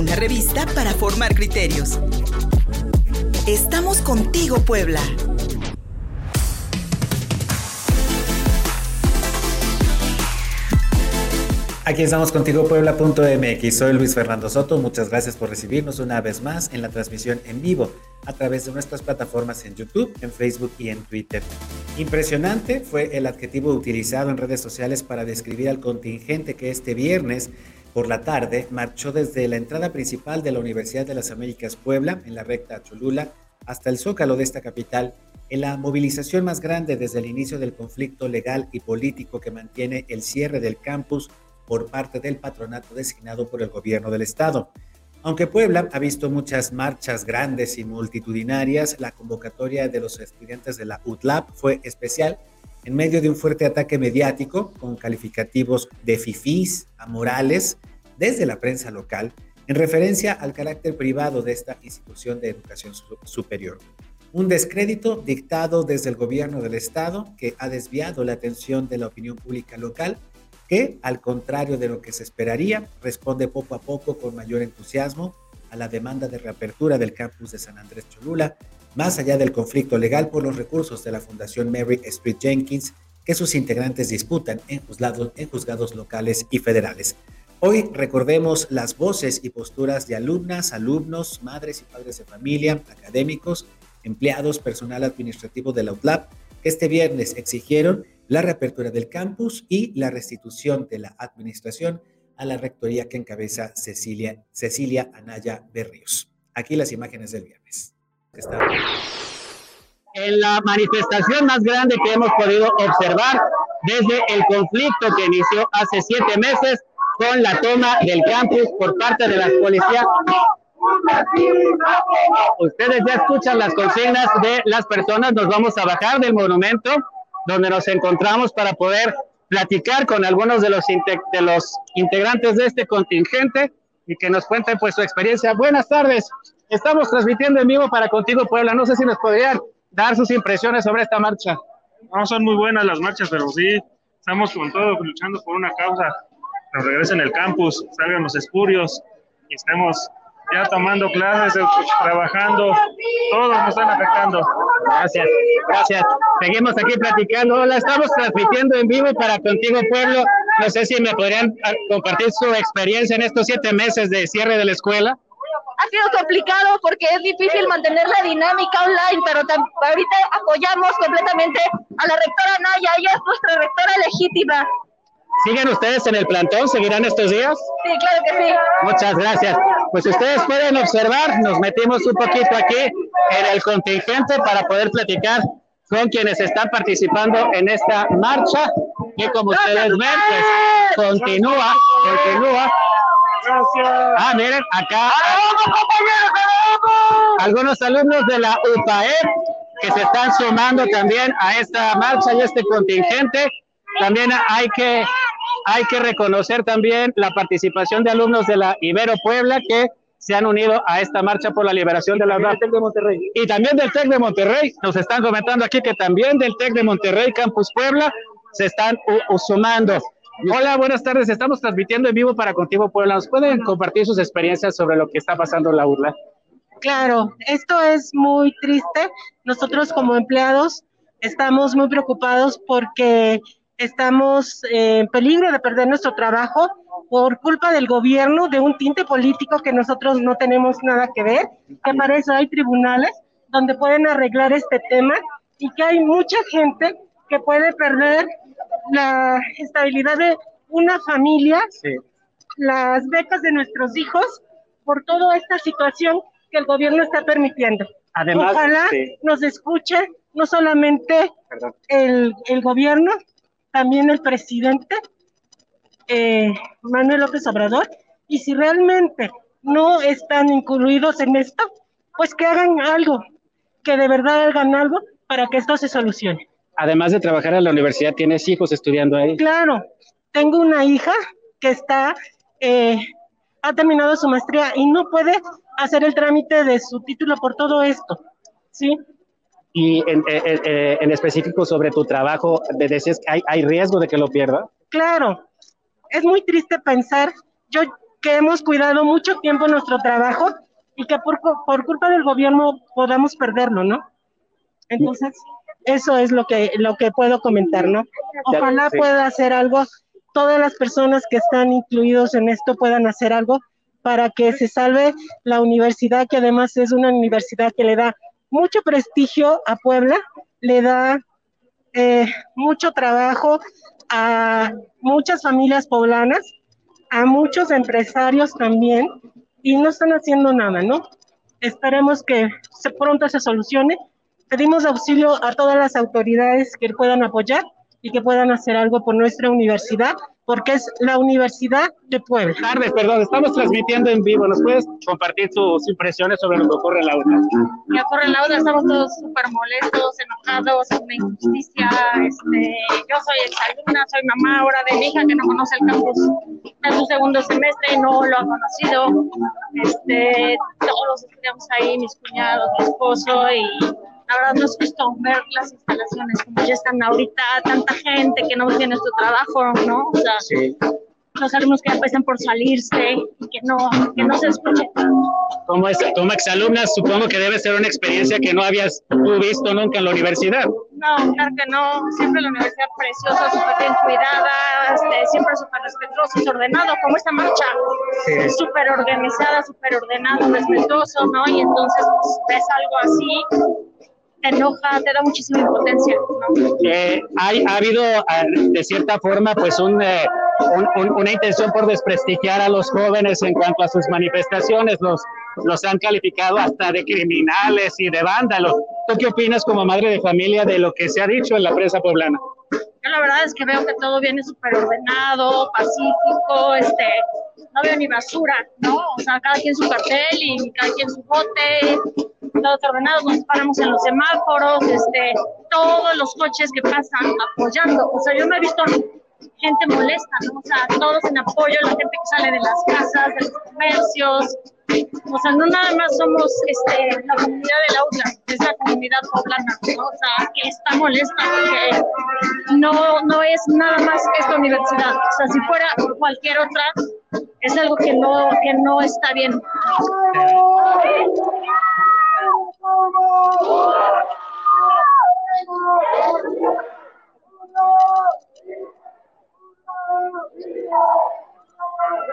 una revista para formar criterios. Estamos contigo, Puebla. Aquí estamos contigo, Puebla.mx. Soy Luis Fernando Soto. Muchas gracias por recibirnos una vez más en la transmisión en vivo a través de nuestras plataformas en YouTube, en Facebook y en Twitter. Impresionante fue el adjetivo utilizado en redes sociales para describir al contingente que este viernes por la tarde marchó desde la entrada principal de la Universidad de las Américas Puebla, en la recta Cholula, hasta el zócalo de esta capital, en la movilización más grande desde el inicio del conflicto legal y político que mantiene el cierre del campus por parte del patronato designado por el gobierno del estado. Aunque Puebla ha visto muchas marchas grandes y multitudinarias, la convocatoria de los estudiantes de la UTLAP fue especial en medio de un fuerte ataque mediático con calificativos de fifís, amorales, desde la prensa local, en referencia al carácter privado de esta institución de educación superior. Un descrédito dictado desde el gobierno del Estado que ha desviado la atención de la opinión pública local que, al contrario de lo que se esperaría, responde poco a poco con mayor entusiasmo a la demanda de reapertura del campus de San Andrés Cholula, más allá del conflicto legal por los recursos de la Fundación Mary Street Jenkins que sus integrantes disputan en juzgados, locales y federales. Hoy recordemos las voces y posturas de alumnas, alumnos, madres y padres de familia, académicos, empleados, personal administrativo de la UTLAP, que este viernes exigieron la reapertura del campus y la restitución de la administración a la rectoría que encabeza Cecilia, Cecilia Anaya Berrios. Aquí las imágenes del viernes. En la manifestación más grande que hemos podido observar desde el conflicto que inició hace siete meses con la toma del campus por parte de las policías Ustedes ya escuchan las consignas de las personas. Nos vamos a bajar del monumento donde nos encontramos para poder platicar con algunos de los, de los integrantes de este contingente y que nos cuenten pues su experiencia. Buenas tardes, estamos transmitiendo en vivo para Contigo Puebla. No sé si nos podrían dar sus impresiones sobre esta marcha. No son muy buenas las marchas, pero sí, estamos con todo luchando por una causa. Nos regresen el campus, salgan los espurios y estemos ya tomando clases, trabajando, todos nos están afectando. Gracias, gracias. Seguimos aquí platicando. Hola, estamos transmitiendo en vivo para Contigo Pueblo. No sé si me podrían ah, compartir su experiencia en estos siete meses de cierre de la escuela. Ha sido complicado porque es difícil mantener la dinámica online, pero ahorita apoyamos completamente a la rectora Naya, ella es nuestra rectora legítima. ¿Siguen ustedes en el plantón? ¿Seguirán estos días? Sí, claro que sí. Muchas gracias. Pues ustedes pueden observar, nos metimos un poquito aquí en el contingente para poder platicar con quienes están participando en esta marcha, que como ustedes ven, pues continúa, continúa. Ah, miren, acá algunos alumnos de la UPAE que se están sumando también a esta marcha y este contingente. También hay que hay que reconocer también la participación de alumnos de la Ibero Puebla que se han unido a esta marcha por la liberación de la UNAM. Y también del TEC de Monterrey. Nos están comentando aquí que también del TEC de Monterrey, Campus Puebla, se están sumando. Hola, buenas tardes. Estamos transmitiendo en vivo para Contigo Puebla. ¿Nos pueden compartir sus experiencias sobre lo que está pasando en la URLA? Claro, esto es muy triste. Nosotros como empleados estamos muy preocupados porque estamos en peligro de perder nuestro trabajo por culpa del gobierno, de un tinte político que nosotros no tenemos nada que ver, que para eso hay tribunales donde pueden arreglar este tema y que hay mucha gente que puede perder la estabilidad de una familia, las becas de nuestros hijos, por toda esta situación que el gobierno está permitiendo. Además, Ojalá nos escuche no solamente el, el gobierno, también el presidente eh, Manuel López Obrador, y si realmente no están incluidos en esto, pues que hagan algo, que de verdad hagan algo para que esto se solucione. Además de trabajar en la universidad, ¿tienes hijos estudiando ahí? Claro, tengo una hija que está, eh, ha terminado su maestría y no puede hacer el trámite de su título por todo esto, ¿sí? Y en, en, específico sobre tu trabajo, decías que hay, hay riesgo de que lo pierda. Claro, es muy triste pensar, yo que hemos cuidado mucho tiempo nuestro trabajo y que por, por culpa del gobierno podamos perderlo, ¿no? Entonces, eso es lo que, lo que puedo comentar, ¿no? Ojalá pueda hacer algo, todas las personas que están incluidos en esto puedan hacer algo para que se salve la universidad, que además es una universidad que le da mucho prestigio a Puebla, le da eh, mucho trabajo a muchas familias poblanas, a muchos empresarios también, y no están haciendo nada, ¿no? Esperemos que se, pronto se solucione. Pedimos auxilio a todas las autoridades que puedan apoyar y que puedan hacer algo por nuestra universidad, porque es la Universidad de Puebla. Tardes, perdón, estamos transmitiendo en vivo. ¿Nos puedes compartir sus impresiones sobre lo que ocurre en la UNA? Lo que ocurre en la UNA, estamos todos súper molestos, enojados, una injusticia. Este, yo soy exalumna, soy mamá ahora de mi hija que no conoce el campus en su segundo semestre y no lo ha conocido. Este, todos estudiamos ahí, mis cuñados, mi esposo y la verdad no es justo ver las instalaciones como ya están ahorita, tanta gente que no tiene su trabajo, ¿no? O sea, sí. los alumnos que empiezan por salirse y que no, que no se escuche. Como, es, como exalumna, supongo que debe ser una experiencia que no habías visto nunca en la universidad. No, claro que no. Siempre la universidad preciosa, súper bien cuidada, este, siempre súper respetuoso y ordenado, como esta marcha. Sí. Súper organizada, súper ordenado, respetuoso, ¿no? Y entonces pues, ves algo así te enoja, te da muchísima impotencia. ¿no? Eh, hay, ha habido, de cierta forma, pues un, eh, un, un, una intención por desprestigiar a los jóvenes en cuanto a sus manifestaciones, los, los han calificado hasta de criminales y de vándalos. ¿Tú qué opinas como madre de familia de lo que se ha dicho en la prensa poblana? Yo la verdad es que veo que todo viene súper ordenado, pacífico, este, no veo ni basura, ¿no? O sea, cada quien su cartel y cada quien su bote, ordenados, nos paramos en los semáforos, este, todos los coches que pasan apoyando. O sea, yo no he visto gente molesta, ¿no? O sea, todos en apoyo, la gente que sale de las casas, de los comercios. O sea, no nada más somos este, la comunidad de la UTLA, es la comunidad poblana, ¿no? O sea, que está molesta porque no, no es nada más esta universidad. O sea, si fuera cualquier otra, es algo que no, que no está bien.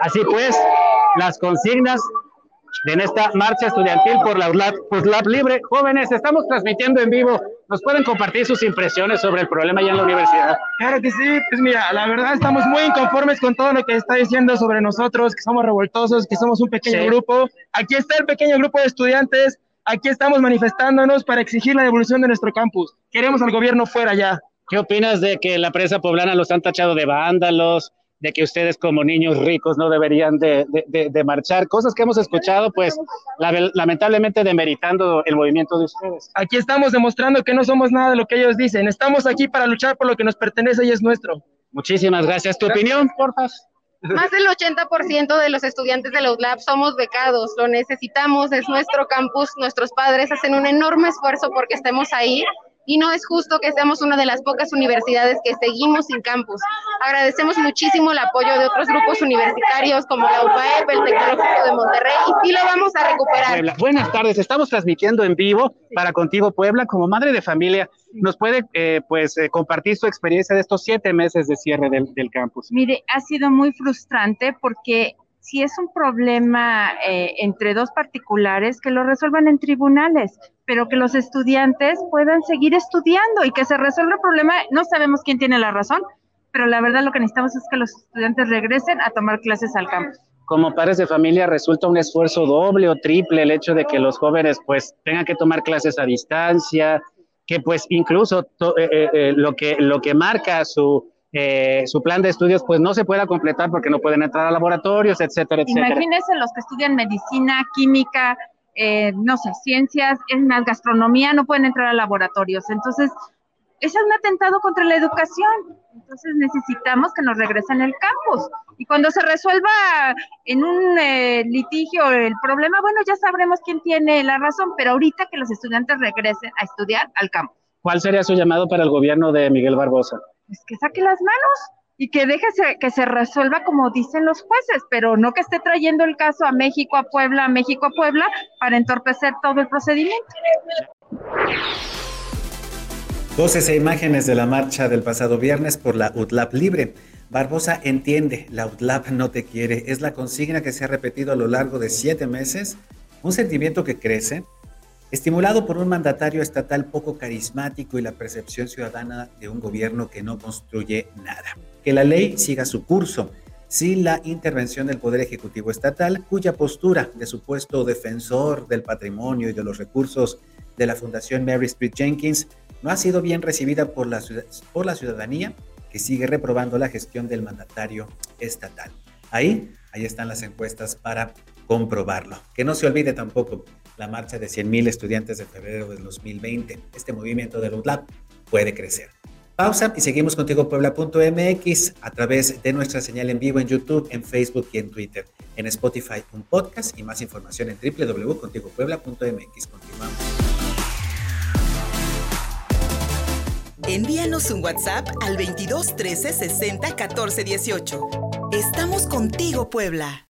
Así pues, las consignas en esta marcha estudiantil por la ULAP, por ULAP Libre. Jóvenes, estamos transmitiendo en vivo. ¿Nos pueden compartir sus impresiones sobre el problema ya en la universidad? Claro que sí, pues mira, la verdad estamos muy inconformes con todo lo que está diciendo sobre nosotros, que somos revoltosos, que somos un pequeño sí. grupo. Aquí está el pequeño grupo de estudiantes, aquí estamos manifestándonos para exigir la devolución de nuestro campus. Queremos al gobierno fuera ya. ¿Qué opinas de que la prensa poblana los han tachado de vándalos, de que ustedes como niños ricos no deberían de, de, de marchar, cosas que hemos escuchado, pues la, lamentablemente demeritando el movimiento de ustedes. Aquí estamos demostrando que no somos nada de lo que ellos dicen, estamos aquí para luchar por lo que nos pertenece y es nuestro. Muchísimas gracias. ¿Tu gracias. opinión, porfa? Más del 80% de los estudiantes de la UDLAB somos becados, lo necesitamos, es nuestro campus, nuestros padres hacen un enorme esfuerzo porque estemos ahí y no es justo que seamos una de las pocas universidades que seguimos sin campus. Agradecemos muchísimo el apoyo de otros grupos universitarios como la UPAEP, el Tecnológico de Monterrey, y sí lo vamos a recuperar. Puebla. Buenas tardes, estamos transmitiendo en vivo para Contigo Puebla. Como madre de familia, ¿nos puede eh, pues eh, compartir su experiencia de estos siete meses de cierre del, del campus? Mire, ha sido muy frustrante porque si es un problema eh, entre dos particulares, que lo resuelvan en tribunales, pero que los estudiantes puedan seguir estudiando y que se resuelva el problema. No sabemos quién tiene la razón, pero la verdad lo que necesitamos es que los estudiantes regresen a tomar clases al campus. Como padres de familia resulta un esfuerzo doble o triple el hecho de que los jóvenes pues tengan que tomar clases a distancia, que pues incluso eh, eh, lo que lo que marca su eh, su plan de estudios pues no se pueda completar porque no pueden entrar a laboratorios, etcétera, etcétera. Imagínense los que estudian medicina, química, eh, no sé, ciencias, es más, gastronomía, no pueden entrar a laboratorios. Entonces, ese es un atentado contra la educación. Entonces necesitamos que nos regresen el campus. Y cuando se resuelva en un eh, litigio el problema, bueno, ya sabremos quién tiene la razón, pero ahorita que los estudiantes regresen a estudiar al campus. ¿Cuál sería su llamado para el gobierno de Miguel Barbosa? Pues que saque las manos, y que deje que se resuelva como dicen los jueces, pero no que esté trayendo el caso a México, a Puebla, a México, a Puebla, para entorpecer todo el procedimiento. Voces e imágenes de la marcha del pasado viernes por la UTLAP libre. Barbosa entiende, la UTLAP no te quiere. Es la consigna que se ha repetido a lo largo de siete meses, un sentimiento que crece, estimulado por un mandatario estatal poco carismático y la percepción ciudadana de un gobierno que no construye nada. Que la ley siga su curso, sin la intervención del Poder Ejecutivo Estatal, cuya postura de supuesto defensor del patrimonio y de los recursos de la Fundación Mary Street Jenkins no ha sido bien recibida por la, por la ciudadanía, que sigue reprobando la gestión del mandatario estatal. Ahí, ahí están las encuestas para comprobarlo. Que no se olvide tampoco la marcha de 100.000 estudiantes de febrero del 2020. Este movimiento de UTLAP puede crecer. Pausa y seguimos contigo puebla.mx a través de nuestra señal en vivo en YouTube, en Facebook y en Twitter. En Spotify un podcast y más información en www.contigopuebla.mx. Continuamos. Envíanos un WhatsApp al 22 13 60 14 18. Estamos contigo, Puebla.